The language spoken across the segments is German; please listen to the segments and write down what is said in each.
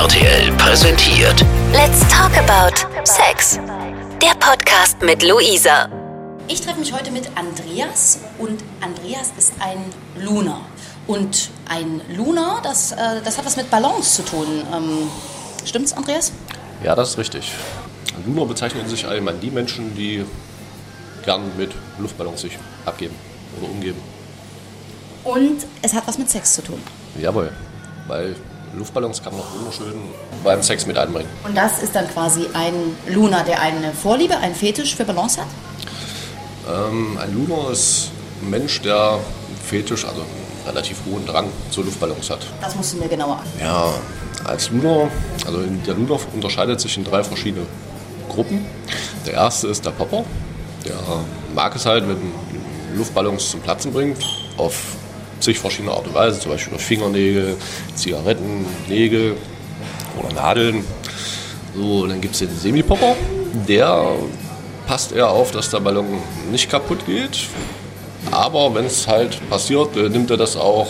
RTL präsentiert Let's talk about Sex. Der Podcast mit Luisa. Ich treffe mich heute mit Andreas und Andreas ist ein Lunar. Und ein Lunar, das, äh, das hat was mit Balance zu tun. Ähm, stimmt's, Andreas? Ja, das ist richtig. Lunar bezeichnen sich allgemein die Menschen, die gern mit Luftballons sich abgeben oder umgeben. Und es hat was mit Sex zu tun. Jawohl, weil Luftballons kann man auch wunderschön beim Sex mit einbringen. Und das ist dann quasi ein Lunar, der eine Vorliebe, einen Fetisch für Balance hat? Ähm, ein Lunar ist ein Mensch, der Fetisch, also einen relativ hohen Drang zu Luftballons hat. Das musst du mir genauer an. Ja, als Lunar, also der Lunar unterscheidet sich in drei verschiedene Gruppen. Der erste ist der Popper. Der mag es halt, wenn Luftballons zum Platzen bringt, auf zig verschiedene Art und Weise, zum Beispiel durch Fingernägel, Zigaretten, Nägel oder Nadeln. So, dann gibt es den Semipopper. Der passt eher auf, dass der Ballon nicht kaputt geht. Aber wenn es halt passiert, äh, nimmt er das auch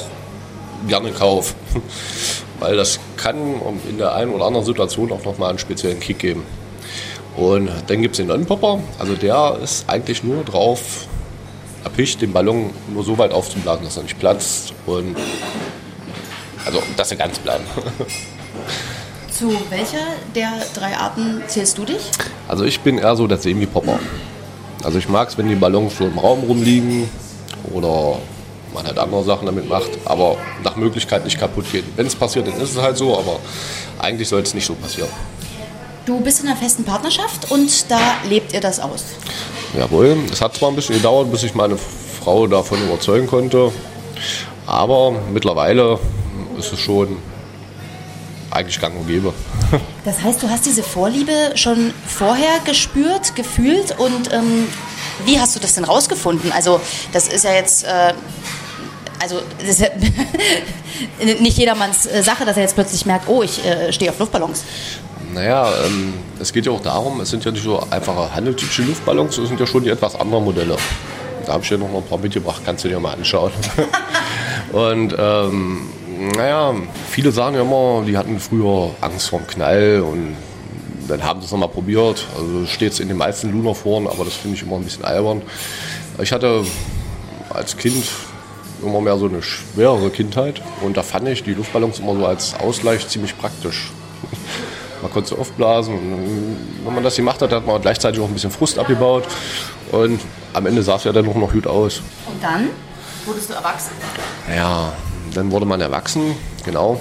gerne in Kauf. Weil das kann in der einen oder anderen Situation auch nochmal einen speziellen Kick geben. Und dann gibt es den Non-Popper. Also der ist eigentlich nur drauf erpicht, den Ballon nur so weit aufzublasen, dass er nicht platzt. Und also, dass er ganz bleibt. Zu welcher der drei Arten zählst du dich? Also ich bin eher so der Semi-Popper. Also ich mag es, wenn die Ballons so im Raum rumliegen oder man halt andere Sachen damit macht, aber nach Möglichkeit nicht kaputt geht. Wenn es passiert, dann ist es halt so, aber eigentlich soll es nicht so passieren. Du bist in einer festen Partnerschaft und da lebt ihr das aus. Jawohl, es hat zwar ein bisschen gedauert, bis ich meine Frau davon überzeugen konnte, aber mittlerweile ist es schon eigentlich gang und gäbe. Das heißt, du hast diese Vorliebe schon vorher gespürt, gefühlt und ähm, wie hast du das denn rausgefunden? Also das ist ja jetzt, äh, also ja nicht jedermanns äh, Sache, dass er jetzt plötzlich merkt, oh, ich äh, stehe auf Luftballons. Naja, ähm, es geht ja auch darum, es sind ja nicht so einfache handeltypische Luftballons, es sind ja schon die etwas anderen Modelle. Da habe ich dir noch ein paar mitgebracht, kannst du dir mal anschauen. und ähm, naja, viele sagen ja immer, die hatten früher Angst vor dem Knall und dann haben sie es nochmal probiert. Also steht es in den meisten Lunar-Foren, aber das finde ich immer ein bisschen albern. Ich hatte als Kind immer mehr so eine schwerere Kindheit und da fand ich die Luftballons immer so als Ausgleich ziemlich praktisch. Man konnte sie aufblasen und wenn man das gemacht hat, hat man gleichzeitig auch ein bisschen Frust abgebaut und am Ende sah es ja dann auch noch gut aus. Und dann wurdest du erwachsen? Ja, dann wurde man erwachsen, genau.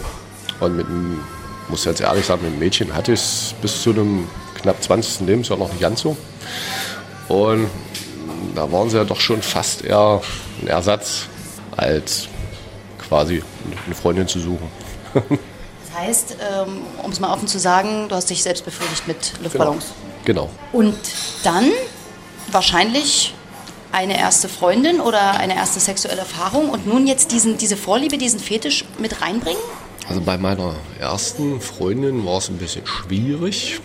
Und mit einem, muss jetzt ehrlich sagen, mit einem Mädchen hatte ich es bis zu einem knapp 20. Lebensjahr noch nicht ganz so. Und da waren sie ja doch schon fast eher ein Ersatz, als quasi eine Freundin zu suchen. Das heißt, ähm, um es mal offen zu sagen, du hast dich selbst befriedigt mit Luftballons. Genau. Und dann wahrscheinlich eine erste Freundin oder eine erste sexuelle Erfahrung und nun jetzt diesen, diese Vorliebe, diesen Fetisch mit reinbringen? Also bei meiner ersten Freundin war es ein bisschen schwierig.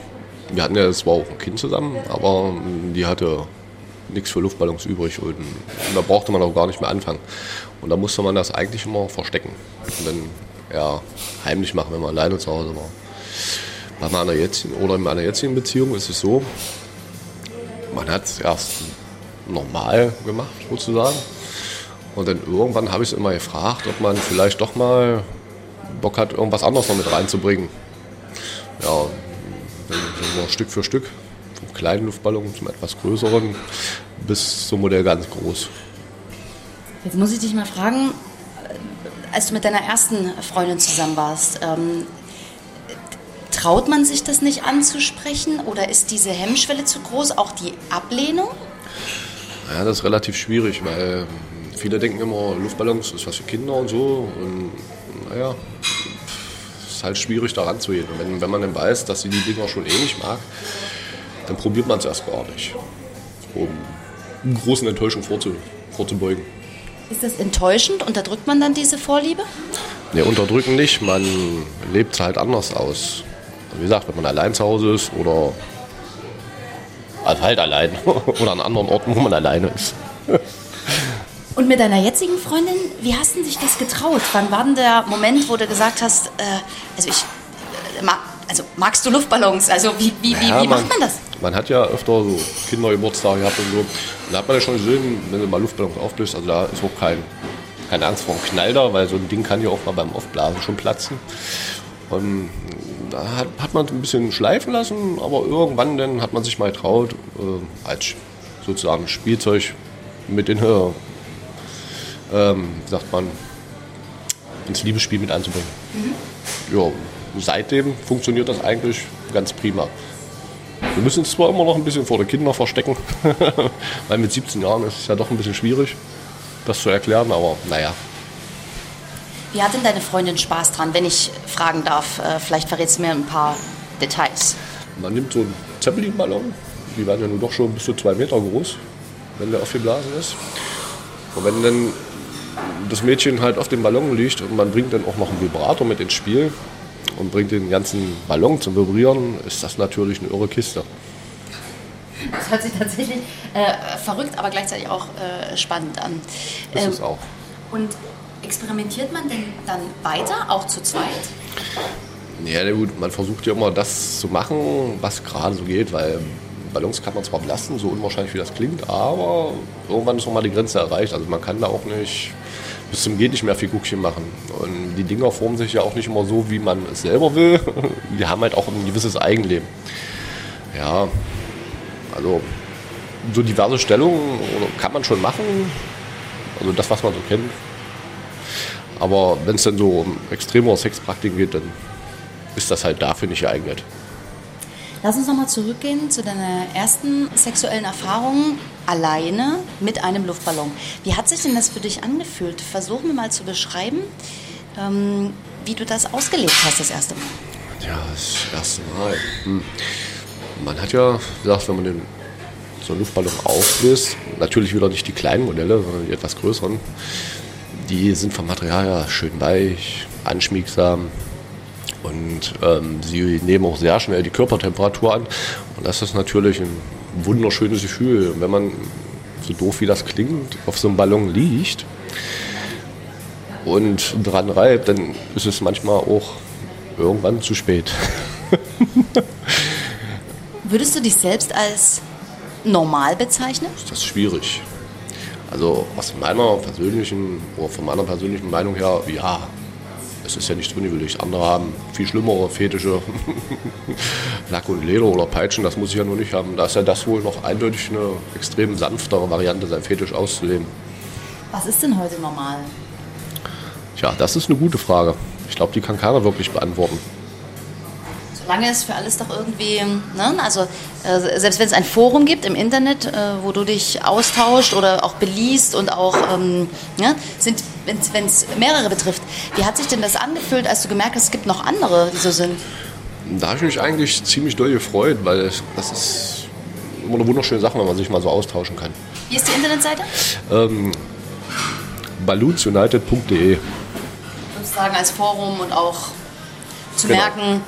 Wir hatten ja zwar auch ein Kind zusammen, aber die hatte nichts für Luftballons übrig und da brauchte man auch gar nicht mehr anfangen. Und da musste man das eigentlich immer verstecken und dann eher heimlich machen, wenn man alleine zu Hause war. Bei meiner jetzigen oder in meiner jetzigen Beziehung ist es so, man hat es erst normal gemacht, sozusagen. Und dann irgendwann habe ich es immer gefragt, ob man vielleicht doch mal Bock hat, irgendwas anderes noch mit reinzubringen. Ja, dann Stück für Stück, vom kleinen Luftballon zum etwas größeren bis zum Modell ganz groß. Jetzt muss ich dich mal fragen, als du mit deiner ersten Freundin zusammen warst, ähm, traut man sich das nicht anzusprechen oder ist diese Hemmschwelle zu groß, auch die Ablehnung? Ja, das ist relativ schwierig, weil viele denken immer, Luftballons ist was für Kinder und so. Und naja, es ist halt schwierig da ranzugehen. Und wenn, wenn man dann weiß, dass sie die Dinger schon eh nicht mag, dann probiert man es erst gar nicht, um großen Enttäuschungen vorzu, vorzubeugen. Ist das enttäuschend? Unterdrückt man dann diese Vorliebe? Ne, unterdrücken nicht, man lebt es halt anders aus. Wie gesagt, wenn man allein zu Hause ist oder also halt allein oder an anderen Orten, wo man alleine ist. Und mit deiner jetzigen Freundin, wie hast du dich das getraut? Wann war denn der Moment, wo du gesagt hast, äh, also ich ma also magst du Luftballons? Also wie, wie, Ja, wie, wie macht man das? Man hat ja öfter so Kindergeburtstage gehabt und so. Da hat man ja schon gesehen, wenn du mal Luftballons auflöst, also da ist auch kein, keine Angst vor einem Knall da, weil so ein Ding kann ja auch mal beim Aufblasen schon platzen. Und da hat, hat man es ein bisschen schleifen lassen, aber irgendwann dann hat man sich mal getraut, äh, als sozusagen Spielzeug mit in, äh, ähm, sagt man, ins Liebesspiel mit einzubringen. Ja, seitdem funktioniert das eigentlich ganz prima. Wir müssen es zwar immer noch ein bisschen vor den Kindern verstecken, weil mit 17 Jahren ist es ja doch ein bisschen schwierig, das zu erklären, aber naja. Wie hat denn deine Freundin Spaß dran, wenn ich fragen darf? Äh, vielleicht verrätst du mir ein paar Details. Man nimmt so einen Zeppelin-Ballon, die werden ja nun doch schon bis zu zwei Meter groß, wenn der aufgeblasen ist. Und wenn dann das Mädchen halt auf dem Ballon liegt und man bringt dann auch noch einen Vibrator mit ins Spiel und bringt den ganzen Ballon zum Vibrieren, ist das natürlich eine irre Kiste. Das hört sich tatsächlich äh, verrückt, aber gleichzeitig auch äh, spannend an. Das Ähm, ist auch. Und experimentiert man denn dann weiter, auch zu zweit? Ja, na gut, man versucht ja immer das zu machen, was gerade so geht, weil Ballons kann man zwar belasten, so unwahrscheinlich wie das klingt, aber irgendwann ist noch mal die Grenze erreicht. Also man kann da auch nicht bis zum geht nicht mehr Figurchen machen. Und die Dinger formen sich ja auch nicht immer so, wie man es selber will. Die haben halt auch ein gewisses Eigenleben. Ja, also so diverse Stellungen kann man schon machen. Also das, was man so kennt. Aber wenn es dann so um extremere Sexpraktiken geht, dann ist das halt dafür nicht geeignet. Lass uns nochmal zurückgehen zu deiner ersten sexuellen Erfahrung alleine mit einem Luftballon. Wie hat sich denn das für dich angefühlt? Versuch mir mal zu beschreiben, ähm, wie du das ausgelebt hast das erste Mal. Ja, das erste Mal. Hm. Man hat ja gesagt, wenn man den, so einen Luftballon auflöst, natürlich wieder nicht die kleinen Modelle, sondern die etwas größeren, die sind vom Material ja schön weich, anschmiegsam und ähm, sie nehmen auch sehr schnell die Körpertemperatur an. Und das ist natürlich ein wunderschönes Gefühl. Und wenn man, so doof wie das klingt, auf so einem Ballon liegt und dran reibt, dann ist es manchmal auch irgendwann zu spät. Würdest du dich selbst als normal bezeichnen? Das ist schwierig. Also aus meiner persönlichen oder von meiner persönlichen Meinung her, ja, es ist ja nichts Ungewöhnliches. Andere haben viel schlimmere Fetische, Lack und Leder oder Peitschen, das muss ich ja nur nicht haben. Da ist ja das wohl noch eindeutig eine extrem sanftere Variante, sein Fetisch auszuleben. Was ist denn heute normal? Tja, das ist eine gute Frage. Ich glaube, die kann keiner wirklich beantworten. Solange es für alles doch irgendwie, ne? also äh, selbst wenn es ein Forum gibt im Internet, äh, wo du dich austauscht oder auch beliest und auch, ähm, ne? sind, wenn es mehrere betrifft, wie hat sich denn das angefühlt, als du gemerkt hast, es gibt noch andere, die so sind? Da habe ich mich eigentlich ziemlich doll gefreut, weil das ist immer eine wunderschöne Sache, wenn man sich mal so austauschen kann. Wie ist die Internetseite? Ähm, balloonsunited.de Sozusagen als Forum und auch zu Genau. merken,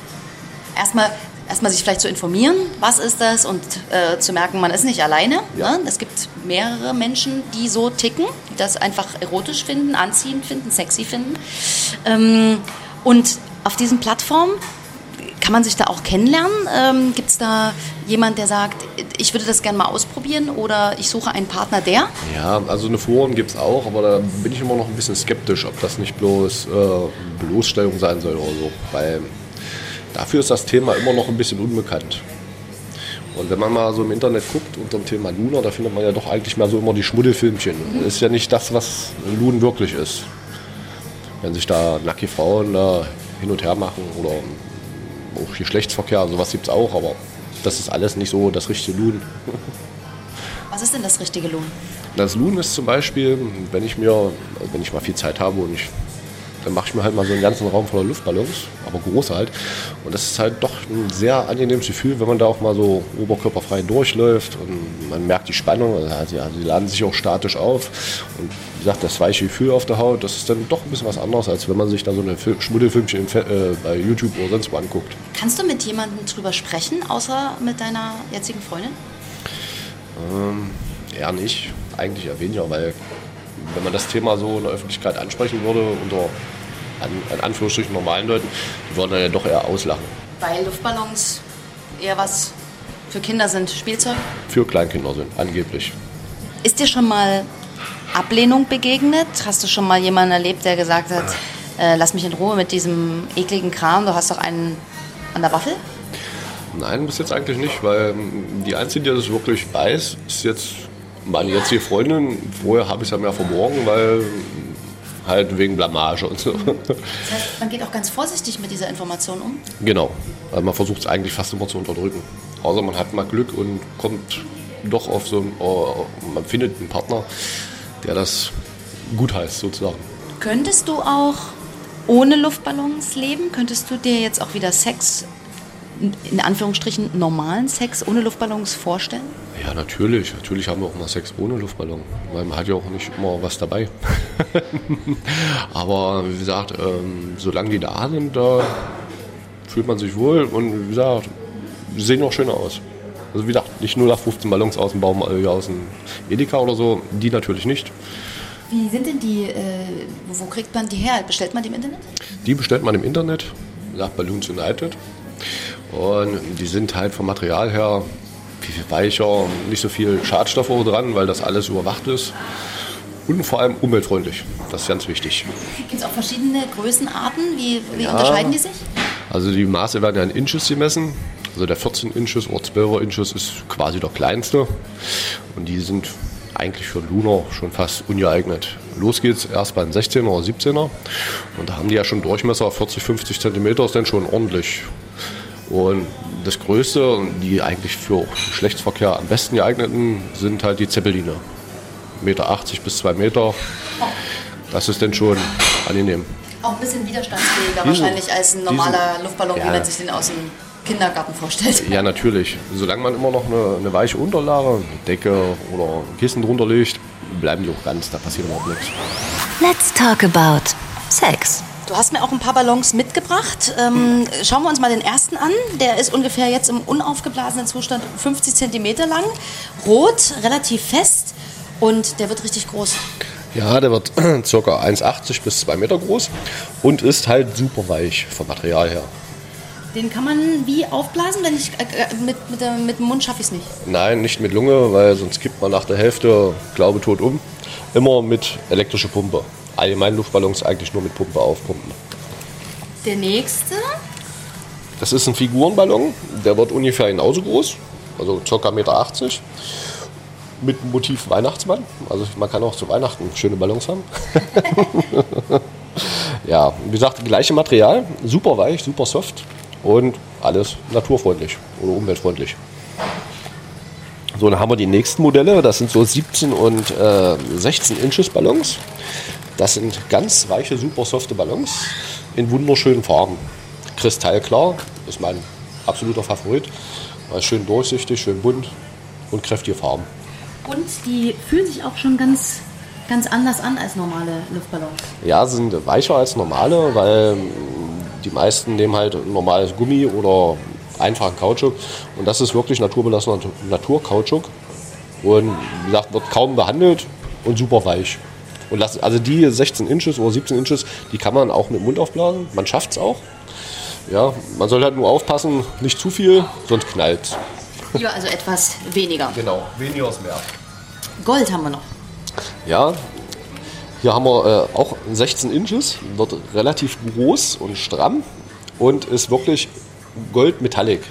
erstmal erstmal sich vielleicht zu informieren, was ist das und äh, zu merken, man ist nicht alleine. Ja. Ne? Es gibt mehrere Menschen, die so ticken, die das einfach erotisch finden, anziehend finden, sexy finden. Ähm, und auf diesen Plattformen kann man sich da auch kennenlernen? Ähm, Gibt es da jemand, der sagt, ich würde das gerne mal ausprobieren oder ich suche einen Partner, der? Ja, also eine Foren gibt es auch, aber da bin ich immer noch ein bisschen skeptisch, ob das nicht bloß äh, Bloßstellung sein soll oder so. Weil dafür ist das Thema immer noch ein bisschen unbekannt. Und wenn man mal so im Internet guckt unter dem Thema Luna, da findet man ja doch eigentlich mehr so immer die Schmuddelfilmchen. Das ist ja nicht das, was Lun wirklich ist. Wenn sich da nackige Frauen da hin und her machen oder auch Geschlechtsverkehr, sowas gibt es auch, aber das ist alles nicht so das richtige Lun. Was ist denn das richtige Lohn? Das Loon ist zum Beispiel, wenn ich mir, wenn ich mal viel Zeit habe und ich, dann mache ich mir halt mal so einen ganzen Raum voller Luftballons, aber große halt. Und das ist halt doch ein sehr angenehmes Gefühl, wenn man da auch mal so oberkörperfrei durchläuft und man merkt die Spannung. Also, ja, sie laden sich auch statisch auf. Und wie gesagt, das weiche Gefühl auf der Haut, das ist dann doch ein bisschen was anderes, als wenn man sich da so eine Fil- Schmuddelfilmchen äh, bei YouTube oder sonst wo anguckt. Kannst du mit jemandem drüber sprechen, außer mit deiner jetzigen Freundin? Ähm, eher nicht, eigentlich eher weniger, weil wenn man das Thema so in der Öffentlichkeit ansprechen würde, unter an, Anführungsstrichen normalen Leuten, die würden dann ja doch eher auslachen. Weil Luftballons eher was für Kinder sind, Spielzeug? Für Kleinkinder sind, angeblich. Ist dir schon mal Ablehnung begegnet? Hast du schon mal jemanden erlebt, der gesagt hat, äh, lass mich in Ruhe mit diesem ekligen Kram, du hast doch einen an der Waffel? Nein, bis jetzt eigentlich nicht, weil ähm, die Einzige, die das wirklich weiß, ist jetzt meine jetzige Freundin. Vorher habe ich es ja mehr verborgen, weil halt wegen Blamage und so. Das heißt, man geht auch ganz vorsichtig mit dieser Information um? Genau. Also man versucht es eigentlich fast immer zu unterdrücken. Außer man hat mal Glück und kommt doch auf so ein, oh, man findet einen Partner, der das gut heißt sozusagen. Könntest du auch ohne Luftballons leben? Könntest du dir jetzt auch wieder Sex, in Anführungsstrichen normalen Sex ohne Luftballons vorstellen? Ja, natürlich. Natürlich haben wir auch mal Sex ohne Luftballon, weil man hat ja auch nicht immer was dabei. Aber wie gesagt, ähm, solange die da sind, da fühlt man sich wohl und wie gesagt, sie sehen auch schöner aus. Also wie gesagt, nicht nur nach 15 Ballons aus dem Baum, äh, aus dem Edeka oder so, die natürlich nicht. Wie sind denn die, äh, wo kriegt man die her? Bestellt man die im Internet? Die bestellt man im Internet, sagt Balloons United. Und die sind halt vom Material her viel, viel weicher, nicht so viel Schadstoffe dran, weil das alles überwacht ist. Und vor allem umweltfreundlich. Das ist ganz wichtig. Gibt es auch verschiedene Größenarten? Wie, wie Ja. unterscheiden die sich? Also die Maße werden ja in Inches gemessen. Also der 14 Inches oder 12er Inches ist quasi der kleinste. Und die sind eigentlich für Lunar schon fast ungeeignet. Los geht's erst beim 16er oder 17er. Und da haben die ja schon Durchmesser 40, 50 Zentimeter, ist dann schon ordentlich. Und das Größte, und die eigentlich für Geschlechtsverkehr am besten geeigneten, sind halt die Zeppeline. 1,80 Meter bis 2 Meter. Das ist dann schon angenehm. Auch ein bisschen widerstandsfähiger Die sind- wahrscheinlich als ein normaler sind- Luftballon, wie ja. man sich den aus dem Kindergarten vorstellt. Ja, natürlich. Solange man immer noch eine, eine weiche Unterlage, eine Decke oder ein Kissen drunter legt, bleiben die auch ganz, da passiert überhaupt nichts. Let's talk about Sex. Du hast mir auch ein paar Ballons mitgebracht. Ähm, schauen wir uns mal den ersten an. Der ist ungefähr jetzt im unaufgeblasenen Zustand 50 Zentimeter lang, rot, relativ fest und der wird richtig groß. Ja, der wird ca. 1,80 bis 2 Meter groß und ist halt super weich vom Material her. Den kann man wie aufblasen, wenn ich äh, äh, mit, mit, der, mit dem Mund schaffe ich es nicht. Nein, nicht mit Lunge, weil sonst kippt man nach der Hälfte, glaube tot um. Immer mit elektrischer Pumpe. Allgemein Luftballons eigentlich nur mit Pumpe aufpumpen. Der nächste, Das ist ein Figurenballon, der wird ungefähr genauso groß, also ca. 1,80 Meter. Mit Motiv Weihnachtsmann. Also man kann auch zu Weihnachten schöne Ballons haben. ja, wie gesagt, gleiche Material, super weich, super soft und alles naturfreundlich oder umweltfreundlich. So, dann haben wir die nächsten Modelle. Das sind so 17 und äh, 16 Inches Ballons. Das sind ganz weiche, super softe Ballons in wunderschönen Farben. Kristallklar ist mein absoluter Favorit. Schön durchsichtig, schön bunt und kräftige Farben. Und die fühlen sich auch schon ganz, ganz anders an als normale Luftballons. Ja, sind weicher als normale, weil die meisten nehmen halt normales Gummi oder einfachen Kautschuk. Und das ist wirklich naturbelassener Naturkautschuk. Und wie gesagt, wird kaum behandelt und super weich. Und das, also die 16 Inches oder 17 Inches, die kann man auch mit dem Mund aufblasen. Man schafft es auch. Ja, man soll halt nur aufpassen, nicht zu viel, sonst knallt Ja, also etwas weniger. Genau, weniger ist mehr. Gold haben wir noch. Ja, hier haben wir äh, auch 16 Inches, wird relativ groß und stramm und ist wirklich goldmetallic.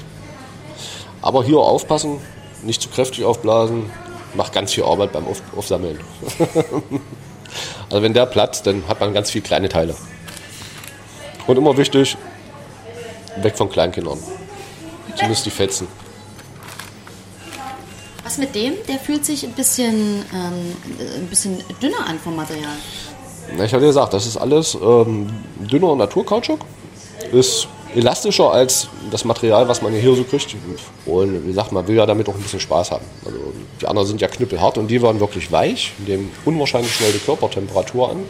Aber hier aufpassen, nicht zu kräftig aufblasen, macht ganz viel Arbeit beim Auf Aufsammeln. also wenn der platzt, dann hat man ganz viele kleine Teile. Und immer wichtig, weg von Kleinkindern. Zumindest die Fetzen. Was mit dem? Der fühlt sich ein bisschen, ähm, ein bisschen dünner an vom Material. Na, ich hatte gesagt, das ist alles ähm, dünner Naturkautschuk. Ist elastischer als das Material, was man hier so kriegt. Und wie gesagt, man will ja damit auch ein bisschen Spaß haben. Also die anderen sind ja knüppelhart und die waren wirklich weich, nehmen unwahrscheinlich schnell die Körpertemperatur an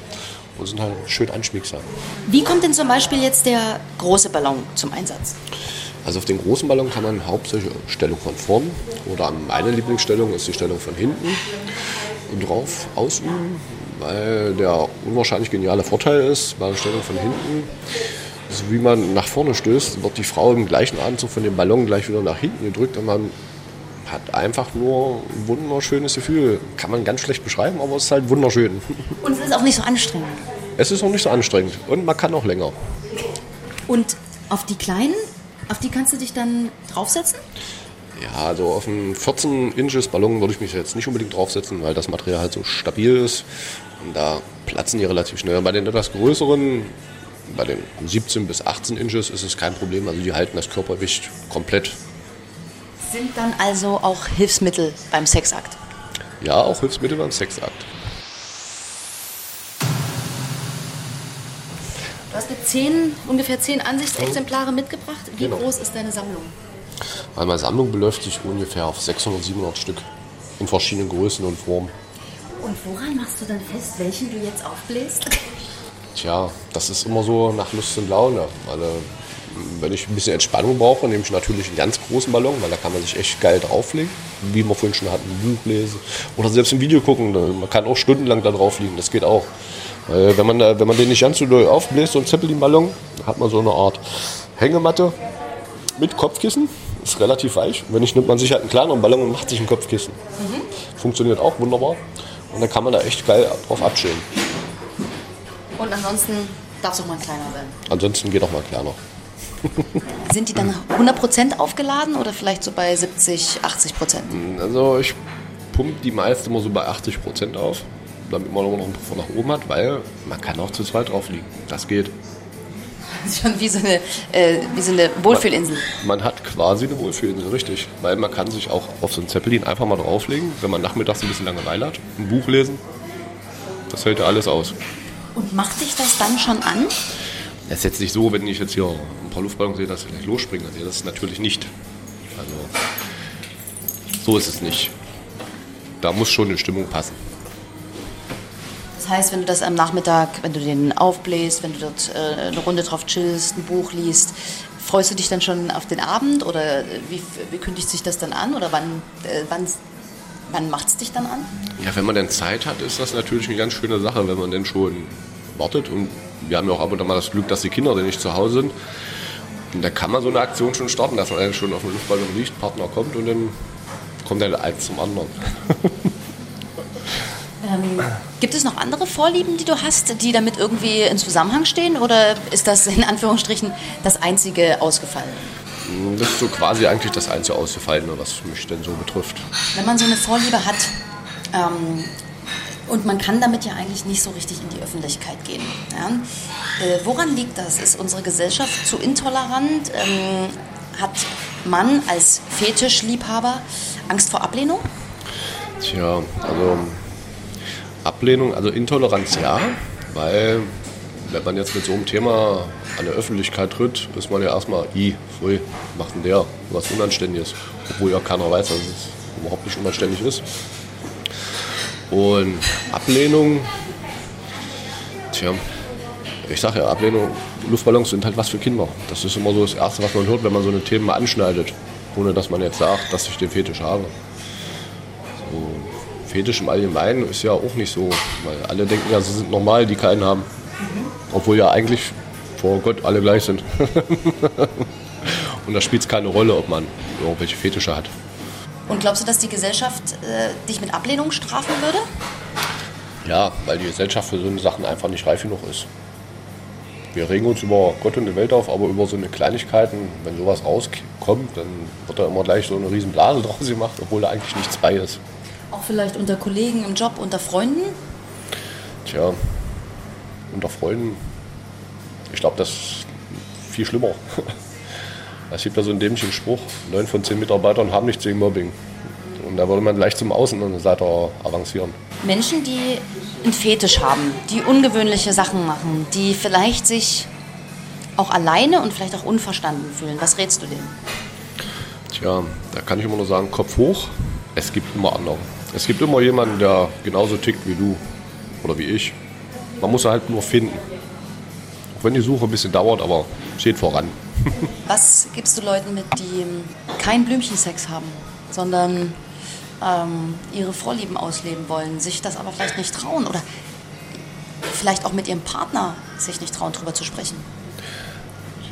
und sind halt schön anschmiegsam. Wie kommt denn zum Beispiel jetzt der große Ballon zum Einsatz? Also auf den großen Ballon kann man hauptsächlich Stellung von vorn oder meine Lieblingsstellung ist die Stellung von hinten drauf ausüben, weil der unwahrscheinlich geniale Vorteil ist bei der Stellung von hinten so wie man nach vorne stößt, wird die Frau im gleichen Anzug von dem Ballon gleich wieder nach hinten gedrückt und man hat einfach nur ein wunderschönes Gefühl. Kann man ganz schlecht beschreiben, aber es ist halt wunderschön. Und es ist auch nicht so anstrengend. Es ist auch nicht so anstrengend und man kann auch länger. Und auf die kleinen, auf die kannst du dich dann draufsetzen? Ja, also auf einen 14 Inches Ballon würde ich mich jetzt nicht unbedingt draufsetzen, weil das Material halt so stabil ist. Und da platzen die relativ schnell. Bei den etwas größeren, bei den 17 bis 18 Inches ist es kein Problem. Also die halten das Körpergewicht komplett. Sind dann also auch Hilfsmittel beim Sexakt? Ja, auch Hilfsmittel beim Sexakt. Du hast mir zehn, ungefähr zehn Ansichtsexemplare mitgebracht. Wie Genau. groß ist deine Sammlung? Meine Sammlung beläuft sich ungefähr auf 600, 700 Stück in verschiedenen Größen und Formen. Und woran machst du dann fest, welchen du jetzt aufbläst? Tja, das ist immer so nach Lust und Laune. Äh, wenn ich ein bisschen Entspannung brauche, nehme ich natürlich einen ganz großen Ballon, weil da kann man sich echt geil drauflegen. Wie wir vorhin schon hatten, ein Buch lesen oder selbst ein Video gucken. Man kann auch stundenlang da drauf liegen, das geht auch. Weil wenn man, wenn man den nicht ganz so doll aufbläst, so ein Zeppelin-Ballon, dann hat man so eine Art Hängematte mit Kopfkissen. Ist relativ weich. Wenn nicht, nimmt man sich halt einen kleineren Ballon und macht sich ein Kopfkissen. Funktioniert auch wunderbar. Und dann kann man da echt geil drauf abchillen. Und ansonsten darf es auch mal ein kleiner sein. Ansonsten geht auch mal kleiner. Sind die dann 100% aufgeladen oder vielleicht so bei 70, 80%? Also ich pumpe die meiste immer so bei 80 Prozent auf, damit man immer noch einen Puffer nach oben hat, weil man kann auch zu zweit drauf liegen. Das geht. Das ist schon wie so eine, äh, wie so eine Wohlfühlinsel. Man hat quasi eine Wohlfühlinsel, richtig. Weil man kann sich auch auf so einen Zeppelin einfach mal drauflegen, wenn man nachmittags ein bisschen Langeweile hat, ein Buch lesen. Das hält ja alles aus. Und macht dich das dann schon an? Es ist jetzt nicht so, wenn ich jetzt hier ein paar Luftballons sehe, dass ich gleich losspringe. Das ist natürlich nicht. Also so ist es nicht. Da muss schon die Stimmung passen. Das heißt, wenn du das am Nachmittag, wenn du den aufbläst, wenn du dort äh, eine Runde drauf chillst, ein Buch liest, freust du dich dann schon auf den Abend oder äh, wie, wie kündigt sich das dann an oder wann, äh, wann, wann macht es dich dann an? Ja, wenn man denn Zeit hat, ist das natürlich eine ganz schöne Sache, wenn man denn schon wartet. Und wir haben ja auch ab und an mal das Glück, dass die Kinder dann nicht zu Hause sind. Und da kann man so eine Aktion schon starten, dass man eigentlich schon auf dem Luftballon liegt, Partner kommt und dann kommt dann eins zum anderen. Ähm, gibt es noch andere Vorlieben, die du hast, die damit irgendwie in Zusammenhang stehen oder ist das in Anführungsstrichen das einzige ausgefallen? Das ist so quasi eigentlich das einzige Ausgefallene, was mich denn so betrifft. Wenn man so eine Vorliebe hat ähm, und man kann damit ja eigentlich nicht so richtig in die Öffentlichkeit gehen. Ja? Äh, woran liegt das? Ist unsere Gesellschaft zu intolerant? Ähm, hat man als Fetischliebhaber Angst vor Ablehnung? Tja, also Ablehnung, also Intoleranz ja, weil wenn man jetzt mit so einem Thema an der Öffentlichkeit tritt, ist man ja erstmal, i, pfui, macht denn der was Unanständiges, obwohl ja keiner weiß, dass es überhaupt nicht unanständig ist. Und Ablehnung, tja, ich sage ja, Ablehnung, Luftballons sind halt was für Kinder. Das ist immer so das Erste, was man hört, wenn man so eine Themen mal anschneidet, ohne dass man jetzt sagt, dass ich den Fetisch habe. Fetisch im Allgemeinen ist ja auch nicht so, weil alle denken ja, sie sind normal, die keinen haben. Obwohl ja eigentlich vor Gott alle gleich sind. Und da spielt es keine Rolle, ob man irgendwelche Fetische hat. Und glaubst du, dass die Gesellschaft äh, dich mit Ablehnung strafen würde? Ja, weil die Gesellschaft für so eine Sachen einfach nicht reif genug ist. Wir regen uns über Gott und die Welt auf, aber über so eine Kleinigkeiten, wenn sowas rauskommt, dann wird da immer gleich so eine riesen Blase draus gemacht, obwohl da eigentlich nichts bei ist. Auch vielleicht unter Kollegen im Job, unter Freunden? Tja, unter Freunden, ich glaube, das ist viel schlimmer. Es gibt ja so einen dämlichen Spruch, neun von zehn Mitarbeitern haben nichts gegen Mobbing. Und da würde man gleich zum Außen und Seite avancieren. Menschen, die einen Fetisch haben, die ungewöhnliche Sachen machen, die vielleicht sich auch alleine und vielleicht auch unverstanden fühlen. Was rätst du denen? Tja, da kann ich immer nur sagen, Kopf hoch, es gibt immer andere. Es gibt immer jemanden, der genauso tickt wie du oder wie ich. Man muss halt nur finden. Wenn die Suche ein bisschen dauert, aber steht voran. Was gibst du Leuten mit, die ähm, keinen Blümchensex haben, sondern ähm, ihre Vorlieben ausleben wollen, sich das aber vielleicht nicht trauen oder vielleicht auch mit ihrem Partner sich nicht trauen, darüber zu sprechen?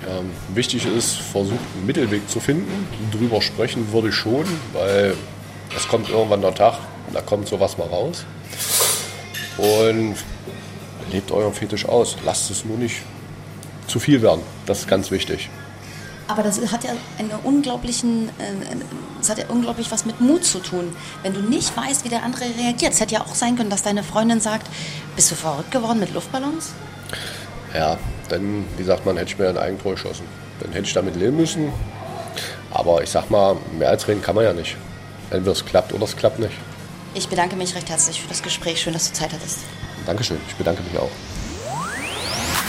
Ähm, wichtig ist, versucht einen Mittelweg zu finden. Drüber sprechen würde ich schon, weil es kommt irgendwann der Tag, da kommt sowas mal raus. Und lebt euren Fetisch aus. Lasst es nur nicht zu viel werden. Das ist ganz wichtig. Aber das hat ja einen unglaublichen, äh, das hat ja unglaublich was mit Mut zu tun. Wenn du nicht weißt, wie der andere reagiert. Es hätte ja auch sein können, dass deine Freundin sagt, bist du verrückt geworden mit Luftballons? Ja, dann, wie sagt man, hätte ich mir ein Eigentor geschossen. Dann hätte ich damit leben müssen. Aber ich sag mal, mehr als reden kann man ja nicht. Entweder es klappt oder es klappt nicht. Ich bedanke mich recht herzlich für das Gespräch. Schön, dass du Zeit hattest. Dankeschön, ich bedanke mich auch.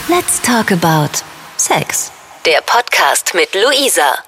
Let's talk about Sex. Der Podcast mit Luisa.